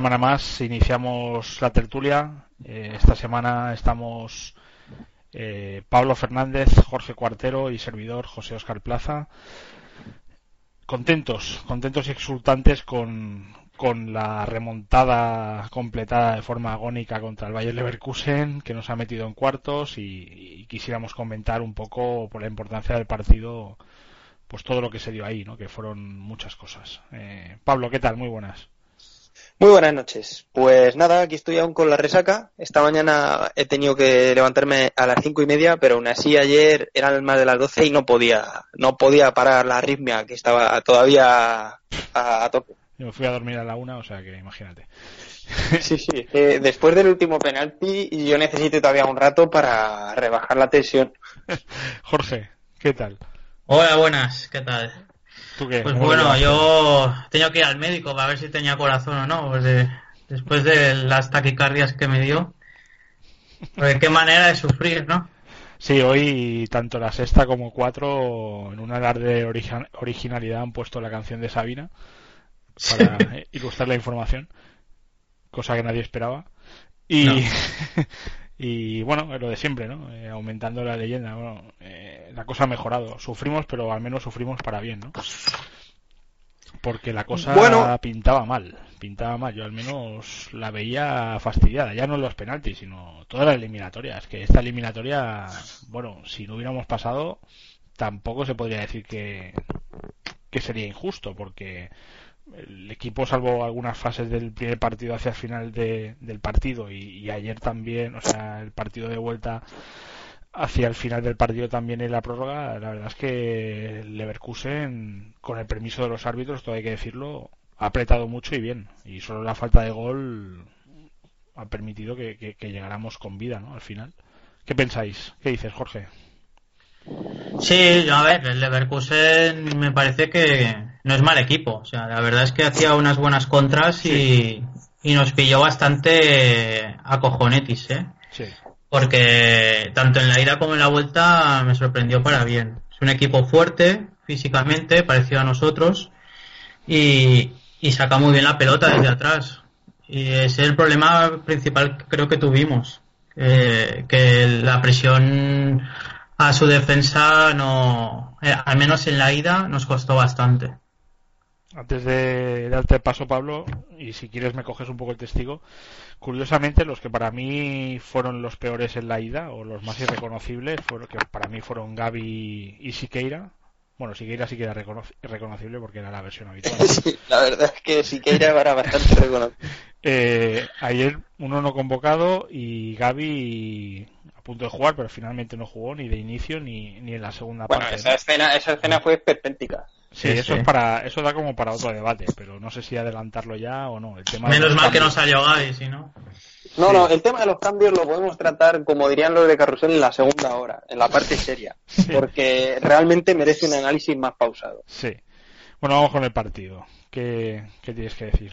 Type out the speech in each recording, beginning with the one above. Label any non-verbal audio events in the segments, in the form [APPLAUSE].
semana más iniciamos la tertulia. Eh, esta semana estamos eh, Pablo Fernández, Jorge Cuartero y servidor José Oscar Plaza. Contentos, contentos y exultantes con, con la remontada completada de forma agónica contra el Bayern Leverkusen, que nos ha metido en cuartos y, quisiéramos comentar un poco por la importancia del partido, pues todo lo que se dio ahí, ¿no? Que fueron muchas cosas. Eh, Pablo, ¿qué tal? Muy buenas. Muy buenas noches. Pues nada, aquí estoy aún con la resaca. Esta mañana he tenido que levantarme a las cinco y media, pero aún así ayer eran más de las doce y no podía, no podía parar la arritmia que estaba todavía a, tope. Yo me fui a dormir a la una, o sea que imagínate. [LAUGHS] Sí, sí. Eh, después del último penalti, yo necesito todavía un rato para rebajar la tensión. [LAUGHS] Jorge, ¿qué tal? Hola, buenas, ¿qué tal? Pues bueno, yo tengo que ir al médico para ver si tenía corazón o no, pues después de las taquicardias que me dio. Pues qué manera de sufrir, ¿no? Sí, hoy tanto la sexta como cuatro, en una de originalidad, han puesto la canción de Sabina para [LAUGHS] ilustrar la información, cosa que nadie esperaba. Y, [LAUGHS] Y bueno, lo de siempre, ¿no? Eh, aumentando la leyenda. Bueno, eh, la cosa ha mejorado. Sufrimos, pero al menos sufrimos para bien, ¿no? Porque la cosa pintaba mal. Pintaba mal. Yo al menos la veía fastidiada. Ya no en los penaltis, sino toda la eliminatoria. Es que esta eliminatoria, bueno, si no hubiéramos pasado, tampoco se podría decir que, que sería injusto, porque el equipo, salvo algunas fases del primer partido hacia el final del partido y, ayer también, o sea, el partido de vuelta hacia el final del partido también en la prórroga, la verdad es que Leverkusen, con el permiso de los árbitros, todo hay que decirlo, ha apretado mucho y bien. Y solo la falta de gol ha permitido que, que llegáramos con vida, ¿no? Al final. ¿Qué pensáis? ¿Qué dices, Jorge? Sí, a ver, el Leverkusen me parece que no es mal equipo. O sea, la verdad es que hacía unas buenas contras y, nos pilló bastante a cojonetis, ¿eh? Sí. Porque tanto en la ida como en la vuelta me sorprendió para bien. Es un equipo fuerte físicamente, parecido a nosotros, y, saca muy bien la pelota desde atrás. Y ese es el problema principal que creo que tuvimos. que la presión a su defensa no, eh, al menos en la ida nos costó bastante. Antes de darte paso, Pablo, y si quieres me coges un poco el testigo, curiosamente los que para mí fueron los peores en la ida, o los más irreconocibles, fueron, que para mí fueron Gaby y Siqueira. Bueno, Siqueira sí que era reconocible porque era la versión habitual. [LAUGHS] Sí, la verdad es que Siqueira era bastante reconocible. [LAUGHS] Eh, ayer uno no convocado y Gaby punto de jugar, pero finalmente no jugó ni de inicio ni, ni en la segunda parte. Esa escena, esa escena fue perpéntica. Sí, eso es para, eso da como para otro debate, pero no sé si adelantarlo ya o no. El tema Menos mal que no salió Gaby, si no. No, no, el tema de los cambios lo podemos tratar, como dirían los de Carrusel, en la segunda hora, en la parte seria, porque realmente merece un análisis más pausado. Sí. Bueno, vamos con el partido. ¿Qué, qué tienes que decir?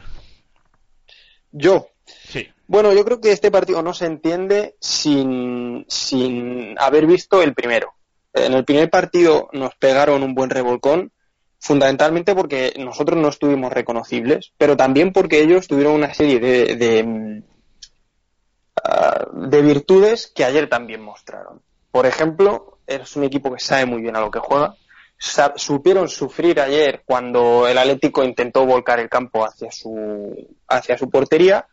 Yo. Sí. Bueno, yo creo que este partido no se entiende sin, sin haber visto el primero. En el primer partido nos pegaron un buen revolcón, fundamentalmente porque nosotros no estuvimos reconocibles, pero también porque ellos tuvieron una serie de, de, ah, de virtudes que ayer también mostraron. Por ejemplo, es un equipo que sabe muy bien a lo que juega. supieron sufrir ayer cuando el Atlético intentó volcar el campo hacia su, hacia su portería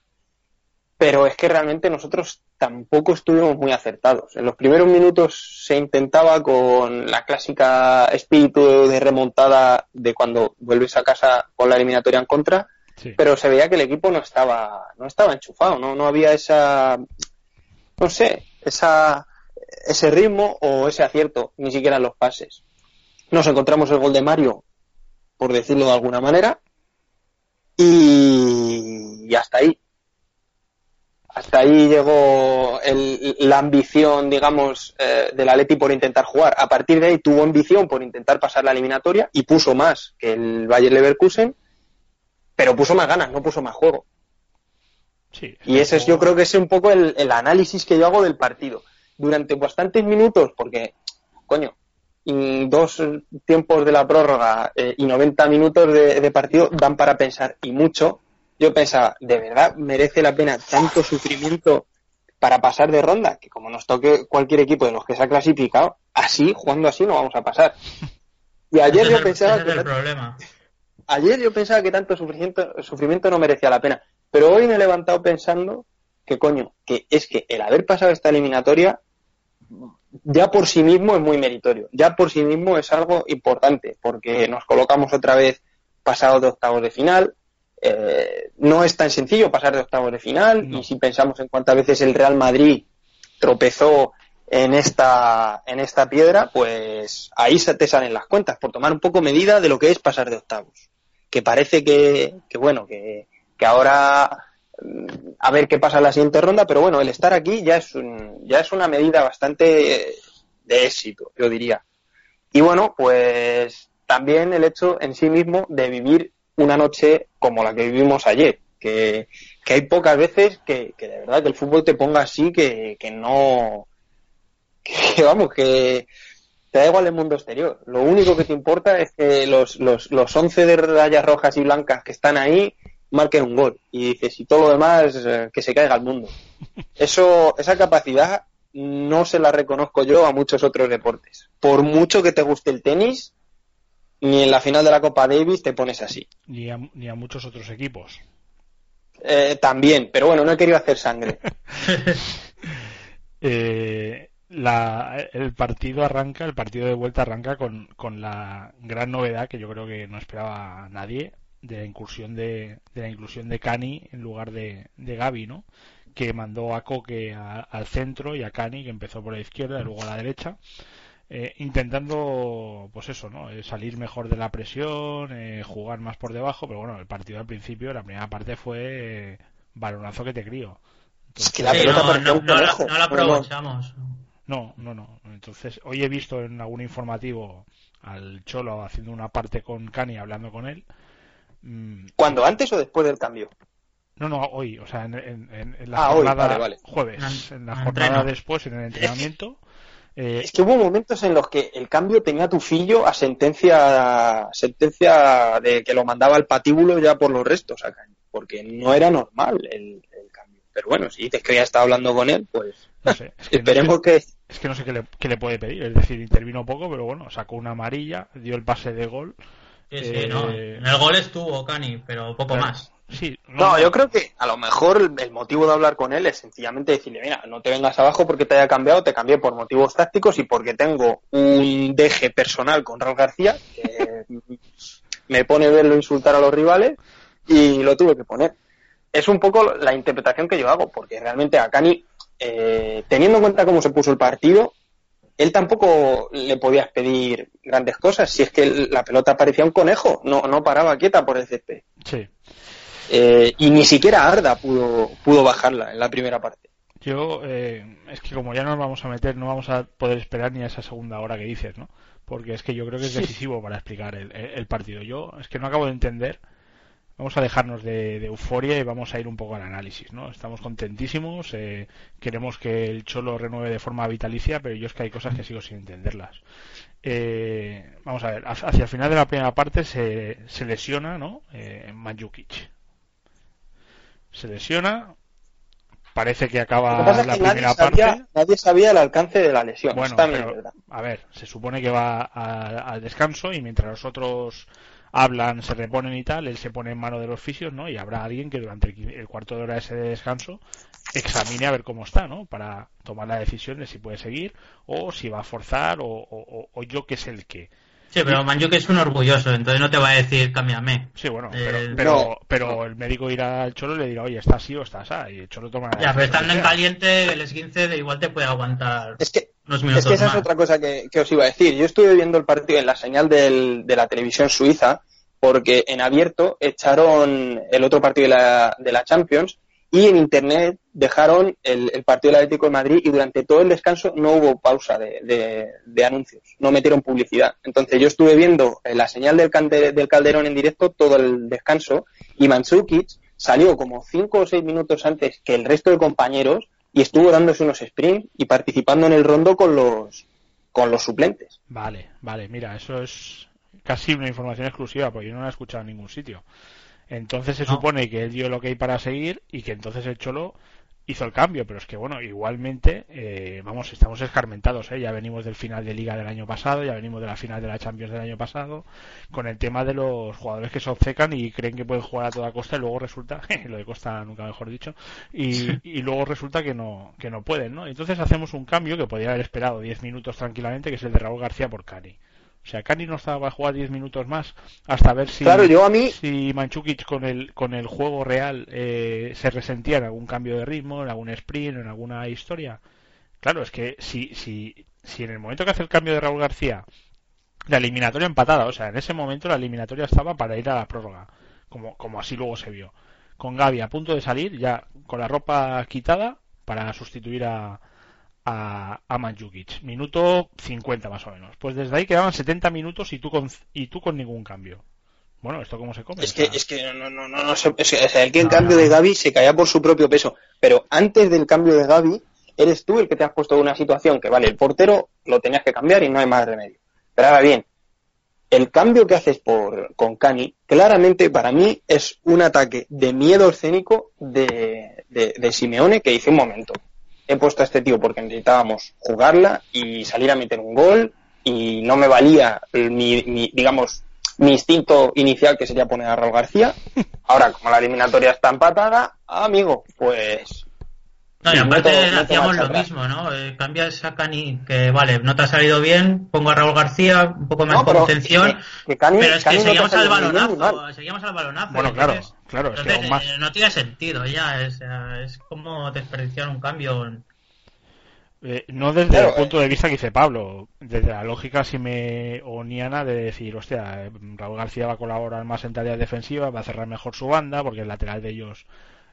pero es que realmente nosotros tampoco estuvimos muy acertados. En los primeros minutos se intentaba con la clásica espíritu de remontada de cuando vuelves a casa con la eliminatoria en contra, pero se veía que el equipo no estaba, no estaba enchufado, no, no había esa, no sé, esa, ese ritmo o ese acierto, ni siquiera en los pases. Nos encontramos el gol de Mario, por decirlo de alguna manera, y hasta ahí hasta ahí llegó la ambición, digamos, eh, del Atleti por intentar jugar. A partir de ahí tuvo ambición por intentar pasar la eliminatoria y puso más que el Bayer Leverkusen, pero puso más ganas, no puso más juego. Sí, y ese es, yo creo que es un poco el, análisis que yo hago del partido. Durante bastantes minutos, porque, coño, dos tiempos de la prórroga eh, y 90 minutos de partido dan para pensar y mucho yo pensaba, ¿de verdad merece la pena tanto sufrimiento para pasar de ronda? Que como nos toque cualquier equipo de los que se ha clasificado, así, jugando así, no vamos a pasar. Y ayer yo pensaba que... problema. Ayer yo pensaba que tanto sufrimiento, sufrimiento no merecía la pena. Pero hoy me he levantado pensando que, coño, que es que el haber pasado esta eliminatoria ya por sí mismo es muy meritorio. Ya por sí mismo es algo importante, porque nos colocamos otra vez pasados de octavos de final. Eh, no es tan sencillo pasar de octavos de final, y si pensamos en cuántas veces el Real Madrid tropezó en esta, en esta piedra, pues ahí se te salen las cuentas, por tomar un poco medida de lo que es pasar de octavos. Que parece que, que bueno, que, que ahora a ver qué pasa en la siguiente ronda, pero bueno, el estar aquí ya es, un, ya es una medida bastante de éxito, yo diría. Y bueno, pues también el hecho en sí mismo de vivir una noche como la que vivimos ayer, que, hay pocas veces que, de verdad que el fútbol te ponga así, que, que no, que vamos, que te da igual el mundo exterior. Lo único que te importa es que los, los, los 11 de rayas rojas y blancas que están ahí marquen un gol. Y dices, y todo lo demás, eh, que se caiga al mundo. Eso, esa capacidad no se la reconozco yo a muchos otros deportes. Por mucho que te guste el tenis, ni en la final de la Copa Davis te pones así. Ni a, ni a muchos otros equipos. Eh, también, pero bueno, no he querido hacer sangre. [LAUGHS] [LAUGHS] Eh, la, el partido arranca, el partido de vuelta arranca con, con la gran novedad que yo creo que no esperaba nadie, de la incursión de, de la inclusión de Cani en lugar de, de Gaby, ¿no? Que mandó a Coque al centro y a Cani que empezó por la izquierda y luego a la derecha. Eh, intentando pues eso no eh, salir mejor de la presión eh, jugar más por debajo pero bueno el partido al principio la primera parte fue balonazo que te crío. La no, no, no, la aprovechamos. No no no. Entonces hoy he visto en algún informativo al Cholo haciendo una parte con Cani hablando con él. Mm, ¿Cuándo? ¿Antes o después del cambio? No, no, hoy, o sea, en, la ah, jornada jueves, en la jornada después, en el entrenamiento. Eh, es que hubo momentos en los que el cambio tenía tu fillo a sentencia sentencia de que lo mandaba al patíbulo ya por los restos acá, porque no era normal el, cambio. Pero bueno, si dices que ya está hablando con él, pues esperemos que... Es que no sé qué le, qué le puede pedir, es decir, intervino poco, pero bueno, sacó una amarilla, dio el pase de gol. Eh, en el gol estuvo Cani, pero poco más. Sí, no, yo creo que a lo mejor el, motivo de hablar con él es sencillamente decirle, mira, no te vengas abajo porque te haya cambiado, te cambié por motivos tácticos y porque tengo un deje personal con Raúl García que [LAUGHS] me pone verlo insultar a los rivales y lo tuve que poner. Es un poco la interpretación que yo hago, porque realmente a Cani, eh, teniendo en cuenta cómo se puso el partido, él tampoco le podías pedir grandes cosas. Si es que la pelota parecía un conejo, no, no paraba quieta por el césped. Sí. Eh, y ni siquiera Arda pudo, pudo bajarla en la primera parte. Yo, eh, es que como ya nos vamos a meter, no vamos a poder esperar ni a esa segunda hora que dices, ¿no? Porque es que yo creo que es decisivo para explicar el, el partido. Yo es que no acabo de entender vamos a dejarnos de, euforia y vamos a ir un poco al análisis, ¿no? Estamos contentísimos, eh, queremos que el Cholo renueve de forma vitalicia, pero yo es que hay cosas que sigo sin entenderlas. Eh, vamos a ver, hacia el final de la primera parte se, se lesiona, ¿no? Eh, Manjukic. Se lesiona, parece que acaba la primera parte. Nadie sabía el alcance de la lesión. Bueno, a ver, se supone que va al descanso y mientras los otros hablan, se reponen y tal, él se pone en mano de los fisios, ¿no? Y habrá alguien que durante el, cuarto de hora ese de descanso examine a ver cómo está, ¿no? Para tomar la decisión de si puede seguir o si va a forzar o, yo que es el que. Sí, pero que es un orgulloso, entonces no te va a decir cámbiame. Sí, bueno, pero, pero, el médico irá al cholo y le dirá, oye, está así o está así, y el cholo toma la Ya, pero estando en caliente, el esguince de igual te puede aguantar es que, unos minutos Es que esa es otra cosa que, os iba a decir. Yo estuve viendo el partido en la señal de la televisión suiza, porque en abierto echaron el otro partido de la, de la Champions y en Internet dejaron el, partido del Atlético de Madrid y durante todo el descanso no hubo pausa de, de, anuncios, no metieron publicidad. Entonces yo estuve viendo la señal del, del Calderón en directo todo el descanso y Mandzukic salió como cinco o seis minutos antes que el resto de compañeros y estuvo dándose unos sprints y participando en el rondo con los con los suplentes. Vale, vale, mira, eso es casi una información exclusiva porque yo no la he escuchado en ningún sitio. Entonces se supone que él dio lo que hay para seguir y que entonces el Cholo hizo el cambio, pero es que bueno, igualmente, eh, vamos, estamos escarmentados, ¿eh? ya venimos del final de liga del año pasado, ya venimos de la final de la Champions del año pasado, con el tema de los jugadores que se obcecan y creen que pueden jugar a toda costa y luego resulta, [LAUGHS] lo de costa nunca mejor dicho, y, y luego resulta que no, que no pueden, ¿no? Entonces hacemos un cambio que podría haber esperado 10 minutos tranquilamente, que es el de Raúl García por Cani. O sea, Cani no estaba a jugar 10 minutos más hasta ver si, claro, yo a mí... si Manchukic con el, con el juego real eh, se resentía en algún cambio de ritmo, en algún sprint, en alguna historia. Claro, es que si, si, si en el momento que hace el cambio de Raúl García, la eliminatoria empatada, o sea, en ese momento la eliminatoria estaba para ir a la prórroga, como, como así luego se vio. Con Gaby a punto de salir, ya con la ropa quitada, para sustituir a, a, a Manjukic. Minuto 50 más o menos. Pues desde ahí quedaban 70 minutos y tú con, y tú con ningún cambio. Bueno, ¿esto cómo se come? Es que, es que no, no, no, no, sé, es que, o sea, el que el cambio de Gaby se caía por su propio peso. Pero antes del cambio de Gaby, eres tú el que te has puesto en una situación que, vale, el portero lo tenías que cambiar y no hay más remedio. Pero ahora bien, el cambio que haces por, con Cani, claramente para mí es un ataque de miedo escénico de, de, de Simeone que hice un momento he puesto a este tío porque necesitábamos jugarla y salir a meter un gol y no me valía mi, mi, digamos, mi instinto inicial que sería poner a Raúl García. [LAUGHS] Ahora, como la eliminatoria está empatada, amigo, pues... No, y aparte hacíamos lo mismo, ¿no? Eh, cambias a Cani, que vale, no te ha salido bien, pongo a Raúl García, un poco más No, de pero contención, que- que Cani- pero es que Cani no te seguíamos al bien balonazo, seguíamos al balonazo. Bueno, y claro, claro, es que aún más... eh, no tiene sentido ya, es, eh, es como desperdiciar un cambio. Eh, no desde Claro, el punto de vista que dice Pablo, desde la lógica simeoniana de decir, hostia, eh, Raúl García va a colaborar más en tareas defensivas, va a cerrar mejor su banda, porque el lateral de ellos,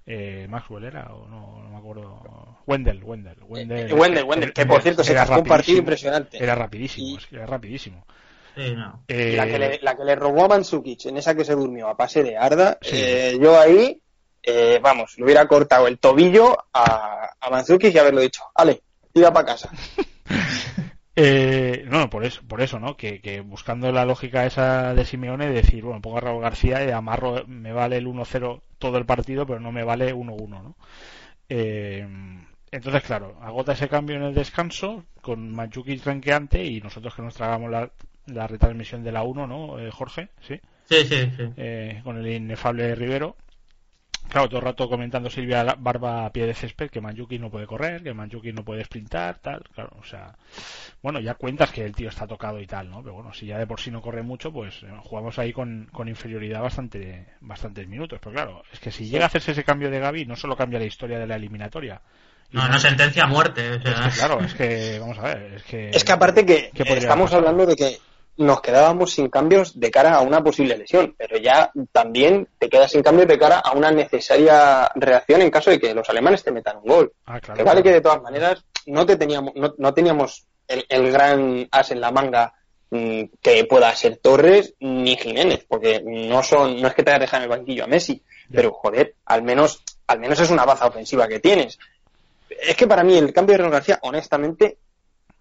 eh, Maxwell era, o no, no me acuerdo, Wendell, Wendell, Wendell, Eh, Wendell, Wendell, que por cierto se era un partido impresionante. Era rapidísimo, Y- es que era rapidísimo. Sí, no. Eh, La que, le, la que le robó a Mandzukic, en esa que se durmió a pase de Arda, Sí. eh, yo ahí, eh, vamos, le hubiera cortado el tobillo a, a Mandzukic y haberlo dicho, vale, tira para casa. [LAUGHS] Eh, no, por eso, por eso, ¿no? Que, que buscando la lógica esa de Simeone, decir, bueno, pongo a Raúl García y amarro, me vale el 1-0 todo el partido, pero no me vale 1-1, ¿no? Eh, entonces, claro, agota ese cambio en el descanso con Manchukic renqueante y nosotros que nos tragamos la, la retransmisión de la 1, ¿no, eh, Jorge? Sí. Sí, sí, sí. Eh, con el inefable Rivero. Claro, todo el rato comentando Silvia Barba a pie de césped que Manjuki no puede correr, que Manjuki no puede sprintar, tal, claro, o sea, bueno, ya cuentas que el tío está tocado y tal, ¿no? Pero bueno, si ya de por sí no corre mucho, pues eh, jugamos ahí con, con inferioridad bastante, bastantes minutos. Pero claro, es que si llega a hacerse ese cambio de Gaby, no solo cambia la historia de la eliminatoria. No, no sentencia a muerte. O sea, es que, claro, es que, vamos a ver, es que... Es que aparte que ¿Qué podría estamos pasar? hablando de que nos quedábamos sin cambios de cara a una posible lesión, pero ya también te quedas sin cambios de cara a una necesaria reacción en caso de que los alemanes te metan un gol. Ah, claro, que vale claro. que de todas maneras no te teníamos, no, no teníamos el, el gran as en la manga mm, que pueda ser Torres ni Jiménez, porque no son, no es que te hayas dejado en el banquillo a Messi, pero joder, al menos, al menos es una baza ofensiva que tienes. Es que para mí el cambio de Real García, honestamente,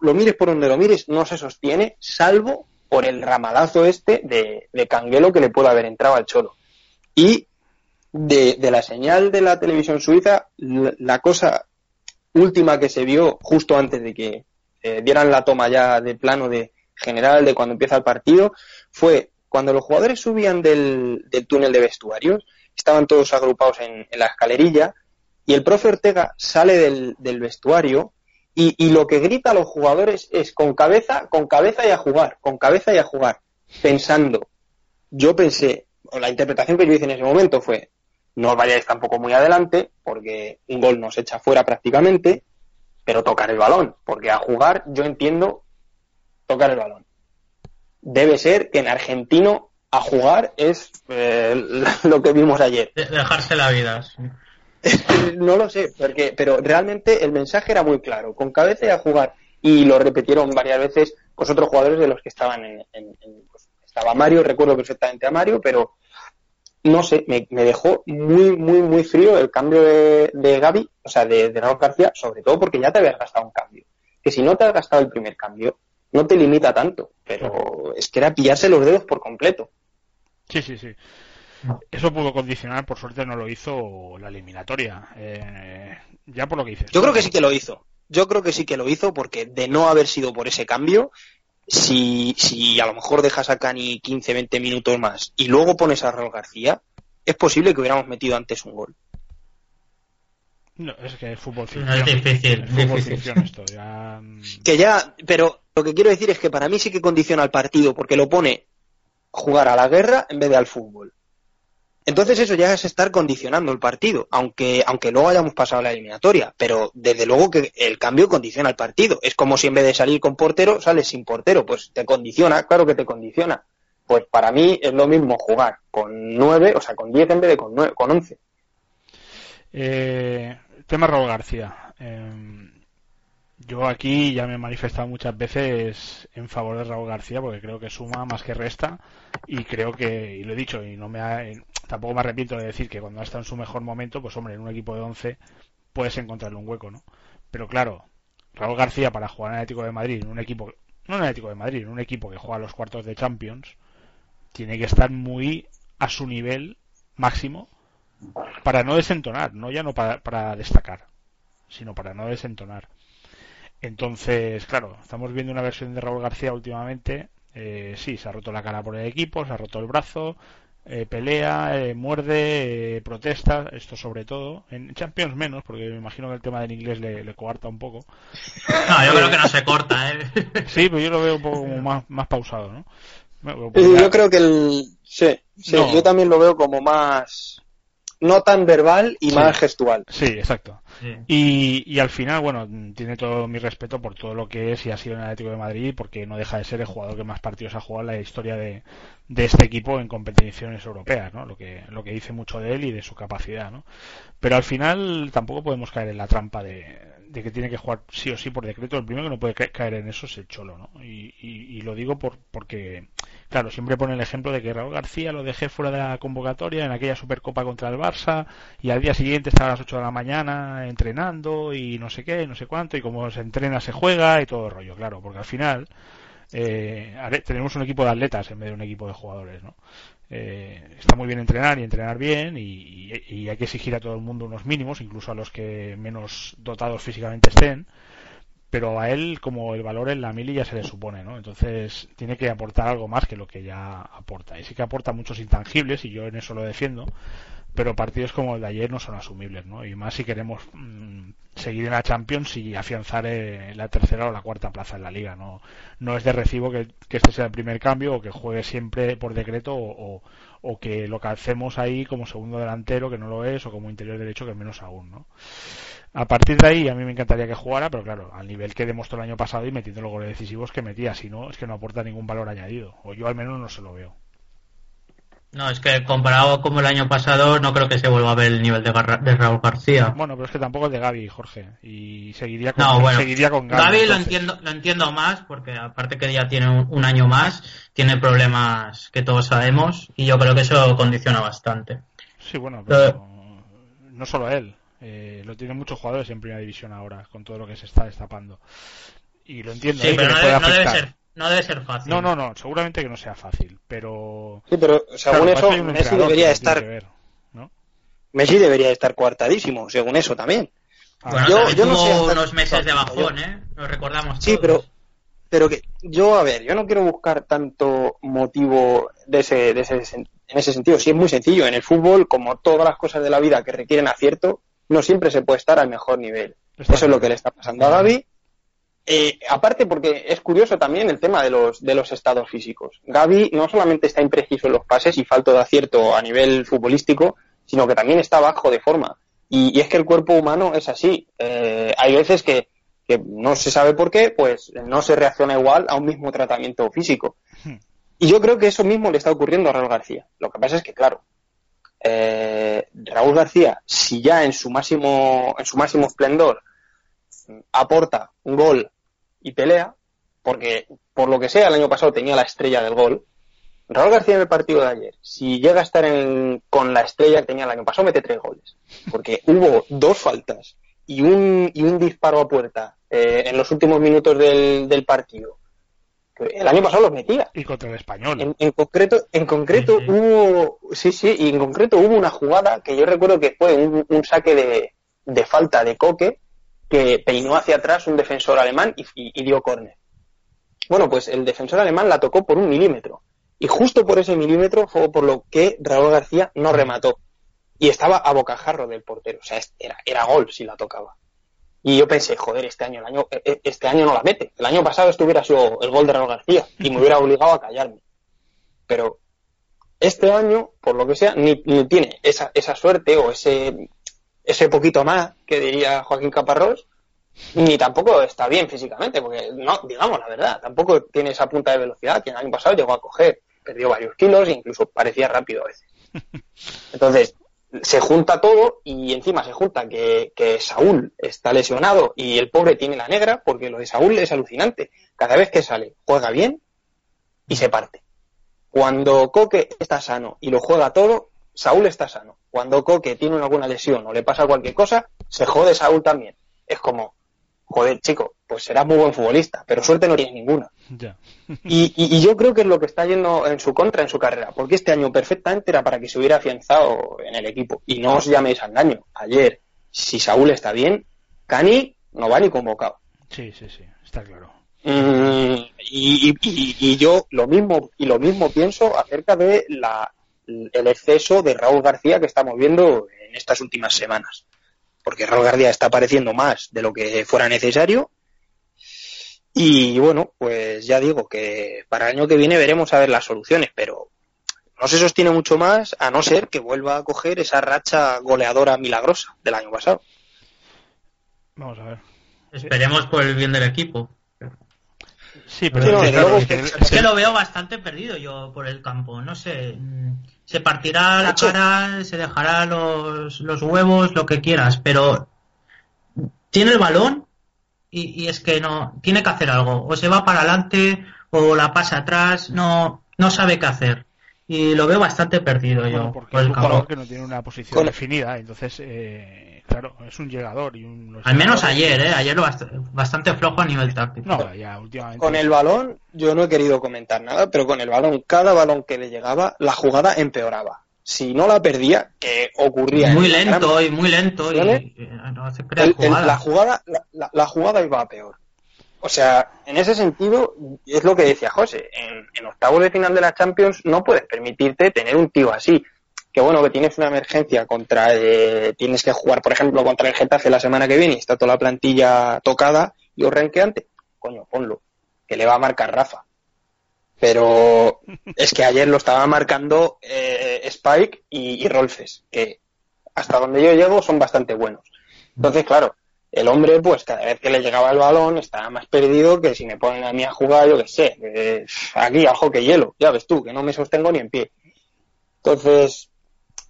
lo mires por donde lo mires, no se sostiene, salvo por el ramalazo este de, de Canguelo que le puede haber entrado al Cholo. Y de, la señal de la televisión suiza, la, la cosa última que se vio justo antes de que eh, dieran la toma ya de plano de general de cuando empieza el partido, fue cuando los jugadores subían del, del túnel de vestuarios, estaban todos agrupados en, en la escalerilla, y el profe Ortega sale del, del vestuario y, lo que grita a los jugadores es con cabeza, con cabeza y a jugar, con cabeza y a jugar, pensando. Yo pensé, o la interpretación que yo hice en ese momento fue, no os vayáis tampoco muy adelante, porque un gol nos echa fuera prácticamente, pero tocar el balón, porque a jugar yo entiendo tocar el balón. Debe ser que en argentino a jugar es eh, [LAUGHS] lo que vimos ayer. de- dejarse la vida. sí. [LAUGHS] no lo sé, porque, pero realmente el mensaje era muy claro, con cabeza y a jugar. Y lo repitieron varias veces pues otros jugadores de los que estaban en, en- en- pues, estaba Mario, recuerdo perfectamente a Mario, pero no sé, me, me dejó muy, muy, muy frío el cambio de, de Gaby, o sea, de, de Raúl García, sobre todo porque ya te habías gastado un cambio. Que si no te has gastado el primer cambio, no te limita tanto, pero es que era pillarse los dedos por completo. Sí, sí, sí. Eso pudo condicionar, por suerte no lo hizo la eliminatoria. Eh, ya por lo que dices. Yo creo que sí que lo hizo. Yo creo que sí que lo hizo porque de no haber sido por ese cambio, si, si a lo mejor dejas a Cani 15, 20 minutos más y luego pones a Raúl García, es posible que hubiéramos metido antes un gol. No, es que es fútbol ficción. es difícil. Es fútbol ficción esto. Ya... Mm. Que ya, pero lo que quiero decir es que para mí sí que condiciona el partido porque lo pone jugar a la guerra en vez de al fútbol. Entonces eso ya es estar condicionando el partido, aunque, aunque luego hayamos pasado la eliminatoria, pero desde luego que el cambio condiciona el partido. Es como si en vez de salir con portero, sales sin portero, pues te condiciona, claro que te condiciona. Pues para mí es lo mismo jugar con nueve, o sea, con diez en vez de con, nueve, con once. Eh, tema Raúl García. Em, yo aquí ya me he manifestado muchas veces en favor de Raúl García porque creo que suma más que resta y creo que, y lo he dicho, y no me tampoco me arrepiento de decir que cuando está en su mejor momento, pues hombre, en un equipo de 11 puedes encontrarle un hueco, ¿no? Pero claro, Raúl García para jugar en el Atlético de Madrid, en un equipo, no en el Atlético de Madrid, en un equipo que juega los cuartos de Champions, tiene que estar muy a su nivel máximo para no desentonar, no ya no para, destacar, sino para no desentonar. Entonces, claro, estamos viendo una versión de Raúl García últimamente. Eh, sí, se ha roto la cara por el equipo, se ha roto el brazo, eh, pelea, eh, muerde, protesta, esto sobre todo. En Champions menos, porque me imagino que el tema del inglés le, le coarta un poco. No, [LAUGHS] yo creo que no se corta, ¿eh? [LAUGHS] Sí, pero yo lo veo un poco más, más pausado, ¿no? Yo creo que el... Sí, sí yo también lo veo como más no tan verbal y más gestual. Sí, exacto. Y, y, al final, bueno, tiene todo mi respeto por todo lo que es y ha sido en el Atlético de Madrid, porque no deja de ser el jugador que más partidos ha jugado en la historia de, de este equipo en competiciones europeas, ¿no? Lo que, lo que dice mucho de él y de su capacidad, ¿no? Pero al final tampoco podemos caer en la trampa de, de que tiene que jugar sí o sí por decreto. El primero que no puede caer en eso es el Cholo, ¿no? Y, y, y lo digo por, porque Claro, siempre pone el ejemplo de que Raúl García lo dejé fuera de la convocatoria en aquella Supercopa contra el Barça y al día siguiente estaba a las 8 de la mañana entrenando y no sé qué, no sé cuánto, y como se entrena se juega y todo el rollo, claro, porque al final eh, tenemos un equipo de atletas en vez de un equipo de jugadores, ¿no? Eh, está muy bien entrenar y entrenar bien y, y, hay que exigir a todo el mundo unos mínimos, incluso a los que menos dotados físicamente estén pero a él como el valor en la mili ya se le supone, ¿no? Entonces tiene que aportar algo más que lo que ya aporta. Y sí que aporta muchos intangibles y yo en eso lo defiendo, pero partidos como el de ayer no son asumibles, ¿no? Y más si queremos mm, seguir en la Champions y afianzar eh, la tercera o la cuarta plaza en la liga, ¿no? No es de recibo que, este sea el primer cambio o que juegue siempre por decreto o, o, que lo que hacemos ahí como segundo delantero que no lo es o como interior derecho que menos aún, ¿no? A partir de ahí a mí me encantaría que jugara, pero claro, al nivel que demostró el año pasado y metiendo los goles decisivos que metía, si no, es que no aporta ningún valor añadido, o yo al menos no se lo veo. No, es que comparado con el año pasado no creo que se vuelva a ver el nivel de, Raúl García. Bueno, pero es que tampoco es de Gaby, Jorge, y seguiría con, seguiría con Gaby. Gaby lo entiendo, lo entiendo más, porque aparte que ya tiene un, año más, tiene problemas que todos sabemos, y yo creo que eso condiciona bastante. Sí, bueno, pero no solo él. Eh, lo tienen muchos jugadores en primera división ahora, con todo lo que se está destapando. Y lo entiendo. Sí, ¿eh? pero no, debe, ser, no debe ser fácil. No, no, no, seguramente que no sea fácil, pero. Sí, pero según eso, Messi debería estar. Messi debería estar cuartadísimo, según eso también. Bueno, yo, yo no sé unos meses de bajón, ¿eh? Lo recordamos. Sí, pero pero que yo, a ver, yo no quiero buscar tanto motivo de ese, de ese, en ese sentido. Sí, es muy sencillo. En el fútbol, como todas las cosas de la vida que requieren acierto, no siempre se puede estar al mejor nivel. Eso es lo que le está pasando a Gaby. Eh, aparte porque es curioso también el tema de los, de los estados físicos. Gaby no solamente está impreciso en los pases y falto de acierto a nivel futbolístico, sino que también está bajo de forma. Y, es que el cuerpo humano es así. Eh, hay veces que, no se sabe por qué, pues no se reacciona igual a un mismo tratamiento físico. Hmm. Y yo creo que eso mismo le está ocurriendo a Raúl García. Lo que pasa es que, claro, eh, Raúl García, si ya en su máximo, en su máximo esplendor aporta un gol y pelea, porque por lo que sea el año pasado tenía la estrella del gol, Raúl García en el partido de ayer, si llega a estar con la estrella que tenía el año pasado, mete tres goles, porque [LAUGHS] hubo dos faltas y un, y un disparo a puerta eh, en los últimos minutos del, del partido el año pasado los metía. Y contra el español. En, concreto, en concreto hubo, sí, sí, y en concreto hubo una jugada que yo recuerdo que fue un, saque de, de, falta de Coque que peinó hacia atrás un defensor alemán y, dio córner. Bueno, pues el defensor alemán la tocó por un milímetro. Y justo por ese milímetro fue por lo que Raúl García no remató. Y estaba a bocajarro del portero. O sea, era, era gol si la tocaba. Y yo pensé, joder, este año, el año, e, e, este año no la mete. El año pasado esto hubiera sido el gol de Raúl García y me hubiera obligado a callarme. Pero este año, por lo que sea, ni, tiene esa, esa suerte o ese, ese poquito más que diría Joaquín Caparrós, ni tampoco está bien físicamente, porque no, digamos la verdad, tampoco tiene esa punta de velocidad que el año pasado llegó a coger, perdió varios kilos e incluso parecía rápido a veces. [LAUGHS] Entonces, se junta todo y encima se junta que, Saúl está lesionado y el pobre tiene la negra, porque lo de Saúl es alucinante. Cada vez que sale, juega bien y se parte. Cuando Coque está sano y lo juega todo, Saúl está sano. Cuando Coque tiene alguna lesión o le pasa cualquier cosa, se jode Saúl también. Es como, joder, chico, pues serás muy buen futbolista, pero suerte no tienes ninguna. y, yo creo que es lo que está yendo en su contra en su carrera, porque este año perfectamente era para que se hubiera afianzado en el equipo. Y no os llaméis al daño. Ayer, si Saúl está bien, Cani no va ni convocado. Sí, sí, sí, está claro. Mm, y, y, yo lo mismo y lo mismo pienso acerca de la, el exceso de Raúl García que estamos viendo en estas últimas semanas porque Raúl García está apareciendo más de lo que fuera necesario. Y bueno, pues ya digo que para el año que viene veremos a ver las soluciones, pero no se sostiene mucho más a no ser que vuelva a coger esa racha goleadora milagrosa del año pasado. Vamos a ver. Esperemos por el bien del equipo. Sí, pero es, que, lo veo bastante perdido yo por el campo. No sé, se partirá la cara, se dejará los, los huevos, lo que quieras, pero tiene el balón y, es que no tiene que hacer algo. O se va para adelante o la pasa atrás, no, no sabe qué hacer y lo veo bastante perdido yo. Porque es un jugador que no tiene una posición definida, entonces, eh, claro, es un llegador. y un Al menos ayer, ¿eh? Ayer lo bastante flojo a nivel táctico. No, ya últimamente. Con el balón, yo no he querido comentar nada, pero con el balón, cada balón que le llegaba, la jugada empeoraba. Si no la perdía, que ocurría. Muy lento y muy lento. Y, la jugada, la jugada iba a peor. O sea, en ese sentido, es lo que decía José, en, en, octavos de final de la Champions no puedes permitirte tener un tío así. Que bueno, que tienes una emergencia contra, eh, tienes que jugar, por ejemplo, contra el Getafe la semana que viene y está toda la plantilla tocada y os renqueante. Coño, ponlo, que le va a marcar Rafa. Pero es que ayer lo estaba marcando eh, Spike y, y Rolfes, que hasta donde yo llego son bastante buenos. Entonces, claro, el hombre, pues cada vez que le llegaba el balón, estaba más perdido que si me ponen a mí a jugar, yo qué sé, aquí al hockey hielo, ya ves tú, que no me sostengo ni en pie. Entonces,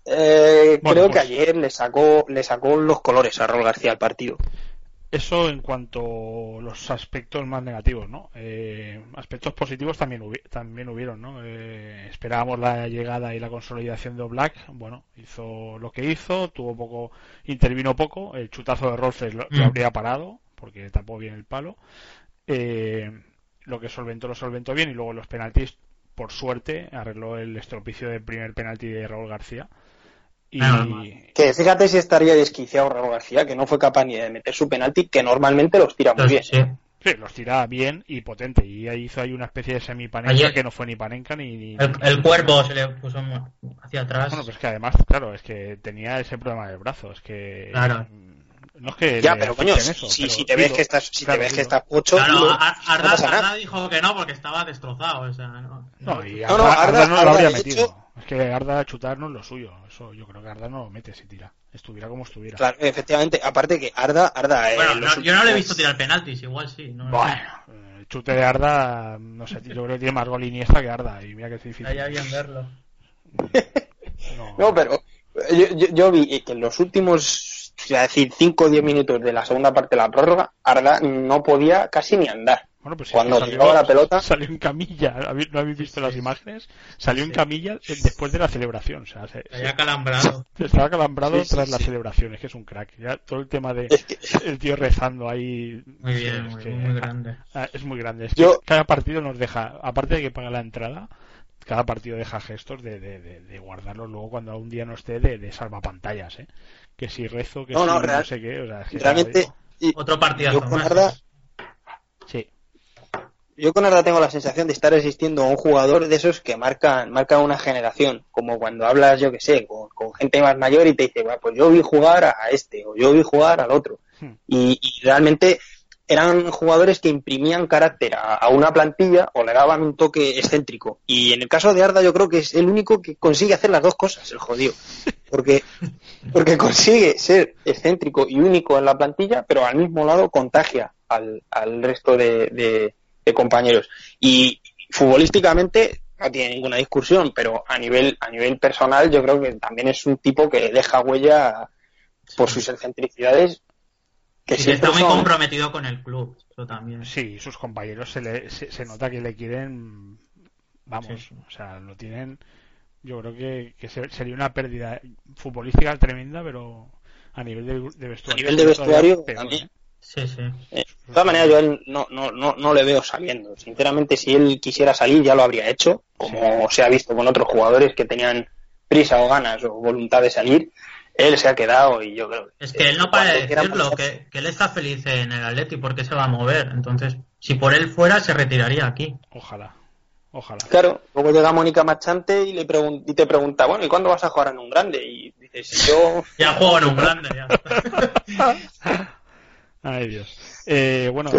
eh, creo que pues ayer le sacó, le sacó los colores a Rol García al partido. Eso en cuanto a los aspectos más negativos, ¿no? Eh, aspectos positivos también, también hubieron, ¿no? Eh, esperábamos la llegada y la consolidación de Black, bueno, hizo lo que hizo, tuvo poco, intervino poco, el chutazo de Rolfes lo, mm. habría parado, porque tapó bien el palo. Eh, lo que solventó lo solventó bien y luego los penaltis, por suerte, arregló el estropicio del primer penalti de Raúl García y... Que fíjate si estaría desquiciado Raúl García, que no fue capaz ni de meter su penalti, que normalmente los tira muy bien. Sí. los tira bien y potente. Y ahí hizo ahí una especie de semipanenca que no fue ni panenca ni. El, cuerpo se le puso hacia atrás. Bueno, pues que además, claro, es que tenía ese problema del brazo. Es que. Claro. No es que. Ya, pero coño, si, te ves que estás, si te ves que estás pocho. Claro, Arda, dijo que no porque estaba destrozado. O sea, no, no, y Arda, no, lo habría metido. Es que Arda chutar no es lo suyo. Eso yo creo que Arda no lo mete si tira. Estuviera como estuviera. Claro, efectivamente. Aparte que Arda, Arda. Eh, bueno, yo no le he visto tirar penaltis, igual sí. No bueno, el chute de Arda, no sé, yo creo que tiene más gol Iniesta que Arda. Y mira que es difícil. Hay bien verlo. [LAUGHS] no, pero yo, yo, vi que en los últimos, es decir, 5 o 10 minutos de la segunda parte de la prórroga, Arda no podía casi ni andar. Bueno, pues cuando salió, la pelota salió en camilla. ¿No habéis visto las imágenes? Salió en camilla después de la celebración. O sea, se, calambrado. estaba calambrado tras la celebración. Es que es un crack. Ya todo el tema de el tío rezando ahí. Muy bien, muy, grande. Ah, es muy grande. cada partido nos deja, aparte de que paga la entrada, cada partido deja gestos de, de, de, guardarlo luego cuando un día no esté de, de salvapantallas, ¿eh? Que si rezo, que si no, sé qué. O sea, realmente. Otro partido Sí yo con Arda tengo la sensación de estar existiendo a un jugador de esos que marcan, marca una generación, como cuando hablas, yo que sé, con, gente más mayor y te dice, pues yo vi jugar a este o yo vi jugar al otro. Hmm. Y, realmente eran jugadores que imprimían carácter a, una plantilla o le daban un toque excéntrico. Y en el caso de Arda yo creo que es el único que consigue hacer las dos cosas, el jodido. Porque, [LAUGHS] porque consigue ser excéntrico y único en la plantilla, pero al mismo lado contagia al, al resto de compañeros. Y futbolísticamente no tiene ninguna discusión, pero a nivel, a nivel personal yo creo que también es un tipo que deja huella por sus excentricidades. Que está muy comprometido con el club, eso también. Sí, sus compañeros se, se, nota que le quieren, vamos, o sea, lo tienen, yo creo que, que sería una pérdida futbolística tremenda, pero a nivel de, vestuario. A nivel de vestuario también. ¿eh? Sí, sí. Eh, de todas maneras, yo a él no, no, no, no le veo saliendo. Sinceramente, si él quisiera salir, ya lo habría hecho, como se ha visto con otros jugadores que tenían prisa o ganas o voluntad de salir. Él se ha quedado y yo creo Es que él no parece decirlo, que, que, él está feliz en el Atleti porque se va a mover. Entonces, si por él fuera, se retiraría aquí. Ojalá. Ojalá. Claro, luego llega Mónica Machante y, le y te pregunta, bueno, ¿y cuándo vas a jugar en un grande? Y dices, yo... [LAUGHS] ya juego en un grande, ya. [LAUGHS] Ay, Dios. Eh, bueno,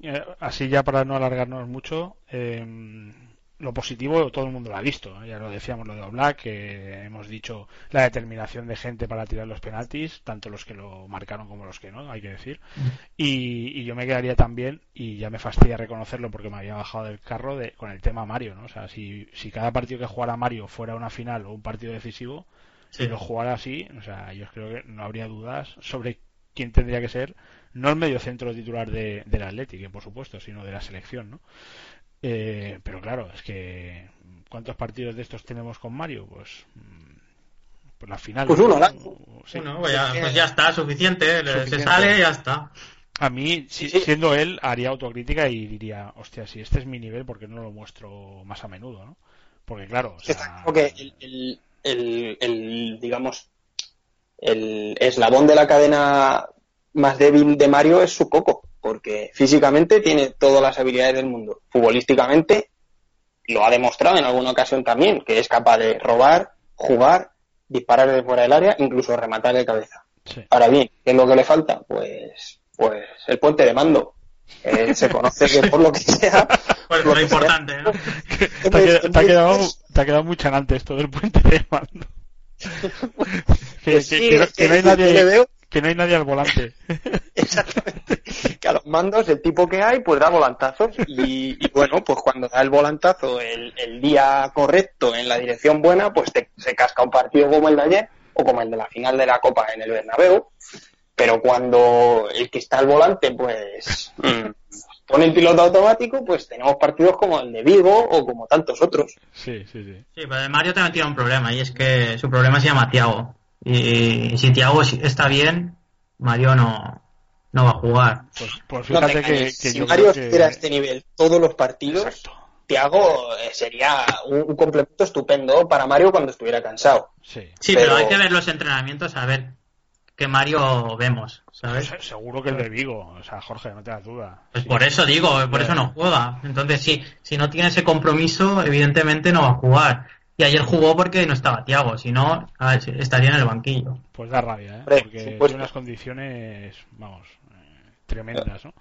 eh, así ya para no alargarnos mucho, em, lo positivo todo el mundo lo ha visto. Ya lo decíamos lo de Oblak, que hemos dicho la determinación de gente para tirar los penaltis, tanto los que lo marcaron como los que no, hay que decir. Y, yo me quedaría también, y ya me fastidia reconocerlo porque me había bajado del carro de, con el tema Mario, ¿no? O sea, si, si cada partido que jugara Mario fuera una final o un partido decisivo, si lo jugara así, o sea, yo creo que no habría dudas sobre quién tendría que ser no el medio centro titular de, del Atlético, por supuesto, sino de la selección, ¿no? Eh, pero claro, es que ¿cuántos partidos de estos tenemos con Mario? Pues, mm, pues la final. Pues uno, pues ya, pues ya, está, suficiente, se sale y ya está. A mí, siendo él, haría autocrítica y diría, hostia, si este es mi nivel, ¿por qué no lo muestro más a menudo, no? Porque claro, el, el, el, digamos, el eslabón de la cadena más débil de Mario es su coco, porque físicamente tiene todas las habilidades del mundo. Futbolísticamente lo ha demostrado en alguna ocasión también, que es capaz de robar, jugar, disparar de fuera del área, incluso rematar de cabeza. Ahora bien, ¿qué es lo que le falta? Pues, pues el puente de mando. Eh, se conoce que por lo que sea. [LAUGHS] Pues lo, importante, ¿no? [LAUGHS] te, ha quedado, te ha quedado muy chanante esto del puente de mando. [LAUGHS] que, no hay nadie, que no hay nadie al volante. [LAUGHS] Exactamente. Que a los mandos, el tipo que hay, pues da volantazos. Y, bueno, pues cuando da el volantazo el, día correcto en la dirección buena, pues te, se casca un partido como el de ayer o como el de la final de la Copa en el Bernabéu. Pero cuando el que está al volante, pues mm, pone el piloto automático, pues tenemos partidos como el de Vigo o como tantos otros. Sí, sí, sí. Sí, pero Mario también tiene un problema y es que su problema se llama Tiago. Y si Thiago está bien, Mario no, no va a jugar. Pues, pues fíjate que, si Mario estuviera a este nivel todos los partidos, Thiago eh, sería un, complemento estupendo para Mario cuando estuviera cansado. Sí, pero... hay que ver los entrenamientos a ver qué Mario vemos, ¿sabes? Pues, seguro que el de Vigo, o sea, Jorge, no te das duda. Pues por eso digo, por eso no juega. Entonces, si, si no tiene ese compromiso, evidentemente no va a jugar. Y ayer jugó porque no estaba Tiago, si no, estaría en el banquillo. Pues da rabia, ¿eh? Porque pues... unas condiciones, vamos, eh, tremendas, ¿no?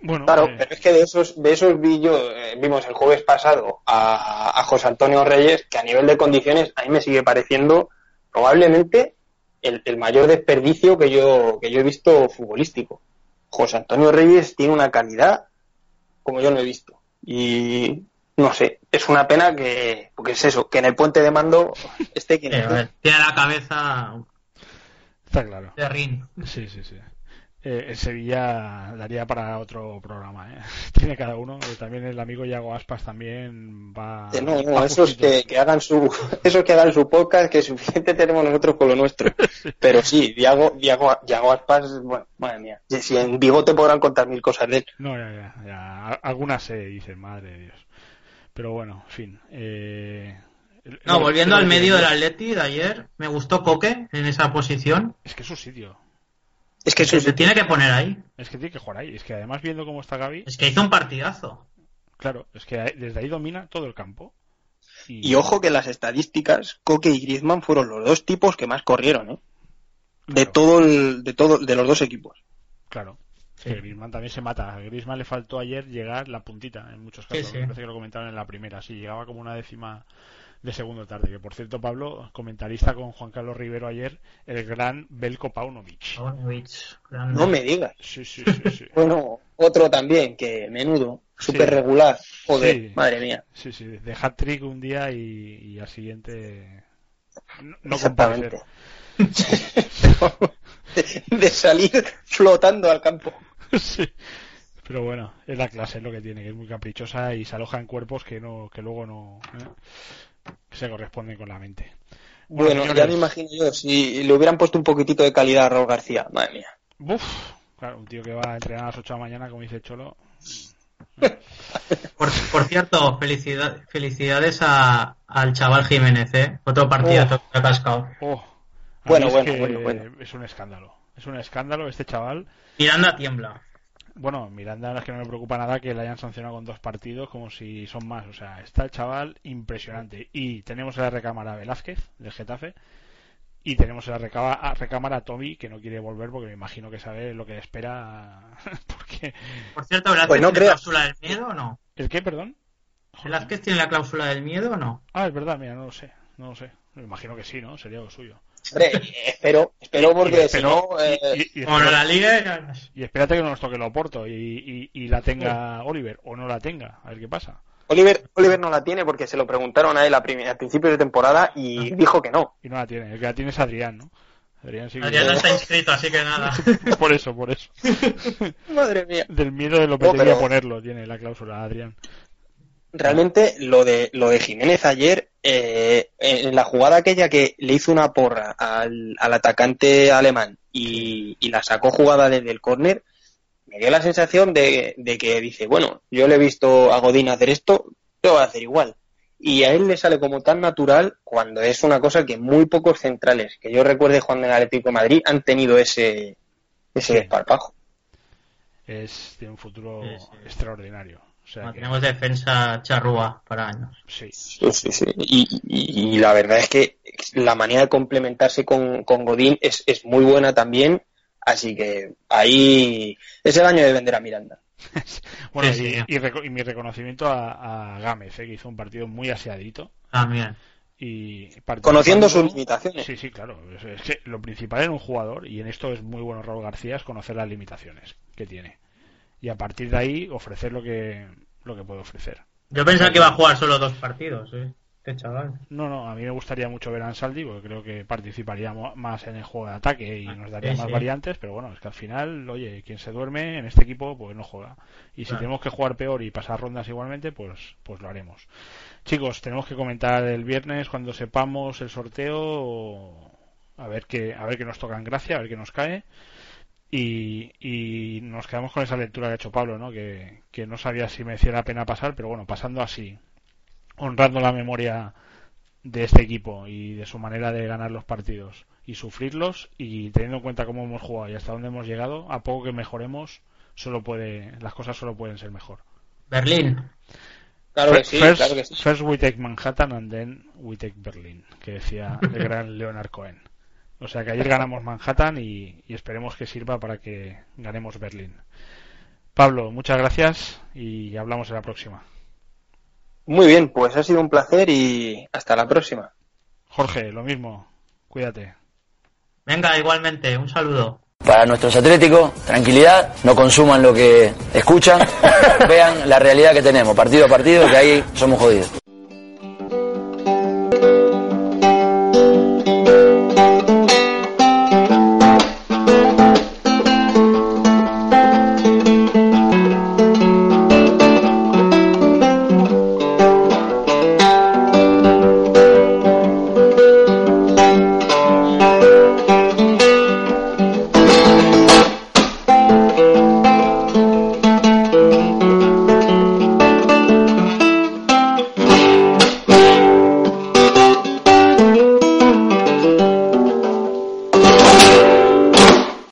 Bueno, claro, eh, pero es que de esos, de esos eh, vimos el jueves pasado a, José Antonio Reyes, que a nivel de condiciones a mí me sigue pareciendo probablemente el, el, mayor desperdicio que yo, que yo he visto futbolístico. José Antonio Reyes tiene una calidad como yo no he visto. Y no sé, es una pena que, porque es eso, que en el puente de mando esté quien Tiene la cabeza Está claro. de ring. Sí, sí, sí. eh, en Sevilla daría para otro programa. ¿eh? [LAUGHS] Tiene cada uno. También el amigo Yago Aspas también va. no, no, esos que, que, hagan su, [LAUGHS] esos que hagan su podcast, que suficiente tenemos nosotros con lo nuestro. [LAUGHS] Pero sí, Yago, Yago, Yago Aspas, bueno, madre mía. Si en Vigo te podrán contar mil cosas de él. No, ya, ya, ya. Algunas se dicen, madre de Dios. Pero bueno, en fin. Eh... No, volviendo al medio del Atleti de ayer, me gustó Coque en esa posición. Es que es su sitio. Es que se tiene que poner ahí. Es que tiene que jugar ahí. Es que además viendo cómo está Gaby. Es que hizo un partidazo. Claro, es que desde ahí domina todo el campo. Y, ojo que las estadísticas, Coque y Griezmann fueron los dos tipos que más corrieron, ¿eh? De todo el, de todo, de los dos equipos. Claro. Que Griezmann también se mata. A Griezmann le faltó ayer llegar la puntita en muchos casos. Me parece que lo comentaron en la primera. Sí, llegaba como una décima de segundo tarde. Que por cierto, Pablo, comentarista con Juan Carlos Rivero ayer, el gran Belko Paunovic. No me digas. Sí, sí, sí, bueno, otro también, que menudo, súper regular. Joder, madre mía. Sí, sí, de hat trick un día y, al siguiente. No, Exactamente. [LAUGHS] de, salir flotando al campo. [LAUGHS] Sí. Pero bueno, es la clase, lo que tiene, que es muy caprichosa y se aloja en cuerpos que no que luego no. ¿eh? se corresponden con la mente. Bueno, ya me imagino yo, si le hubieran puesto un poquitito de calidad a Raúl García, madre mía. Uf, claro, un tío que va a entrenar a las 8 de la mañana, como dice Cholo. por, cierto, felicidades al chaval Jiménez, ¿eh? Otro partido oh. que ha cascado. Oh. Bueno, bueno, bueno, Es un escándalo. Es un escándalo este chaval. Miranda tiembla bueno, Miranda es que no me preocupa nada que le hayan sancionado con dos partidos como si son más. O sea, está el chaval impresionante. Y tenemos en la recámara Velázquez, del Getafe. Y tenemos en la recámara, a Tommy, que no quiere volver porque me imagino que sabe lo que le espera. [LAUGHS] porque... Por cierto, ¿Velázquez pues tiene la cláusula del miedo o no? ¿El qué, perdón? ¿Velázquez tiene la cláusula del miedo o no? Ah, es verdad, mira, no lo sé. No lo sé. Me imagino que sí, ¿no? Sería lo suyo. Hombre, espero, espero porque si no. Eh... Y, la liga. Y espérate que no nos toque el Oporto y, y, la tenga Oliver o no la tenga, a ver qué pasa. Oliver, Oliver no la tiene porque se lo preguntaron a él a al principio de temporada y dijo que no. Y no la tiene, el que la tiene es Adrián, ¿no? Adrián, sí Adrián no está inscrito, así que nada. [LAUGHS] por eso, por eso. [LAUGHS] Madre mía. Del miedo de lo que no, ponerlo, tiene la cláusula Adrián realmente lo de lo de Jiménez ayer eh, en la jugada aquella que le hizo una porra al, atacante alemán y, la sacó jugada desde el córner me dio la sensación de, que dice bueno yo le he visto a Godín hacer esto lo voy a hacer igual y a él le sale como tan natural cuando es una cosa que muy pocos centrales que yo recuerde Juan del Atlético de Madrid han tenido ese ese desparpajo es de un futuro extraordinario tenemos defensa charrúa para años. Sí, sí, sí. Y, la verdad es que la manera de complementarse con, Godín es, muy buena también. Así que ahí es el año de vender a Miranda. [LAUGHS] bueno, y, mi reconocimiento a, Gámez, eh, que hizo un partido muy aseadito. También. Y Conociendo sus limitaciones. Sí, sí, claro. Es, que lo principal en un jugador, y en esto es muy bueno Raúl García, es conocer las limitaciones que tiene y a partir de ahí ofrecer lo que, lo que puede ofrecer. Yo pensaba que iba a jugar solo dos partidos, ¿eh? Este chaval. No, no, a mí me gustaría mucho ver a Ansaldi porque creo que participaría más en el juego de ataque y nos daría más variantes, pero bueno, es que al final, oye, quien se duerme en este equipo, pues no juega. Y si tenemos que jugar peor y pasar rondas igualmente, pues, pues lo haremos. Chicos, tenemos que comentar el viernes cuando sepamos el sorteo, a ver qué, a ver qué nos toca en gracia, a ver qué nos cae. Y, nos quedamos con esa lectura que ha hecho Pablo, ¿no? Que, no sabía si merecía la pena pasar, pero bueno, pasando así, honrando la memoria de este equipo y de su manera de ganar los partidos y sufrirlos y teniendo en cuenta cómo hemos jugado y hasta dónde hemos llegado, a poco que mejoremos, solo puede, las cosas solo pueden ser mejor. Berlín. Claro que sí, first, claro que sí. First we take Manhattan and then we take Berlin, que decía el [LAUGHS] gran Leonard Cohen. O sea que ayer ganamos Manhattan y, esperemos que sirva para que ganemos Berlín. Pablo, muchas gracias y hablamos en la próxima. Muy bien, pues ha sido un placer y hasta la próxima. Jorge, lo mismo. Cuídate. Venga, igualmente, un saludo. Para nuestros atléticos, tranquilidad, no consuman lo que escuchan, [LAUGHS] vean la realidad que tenemos, partido a partido, que ahí somos jodidos.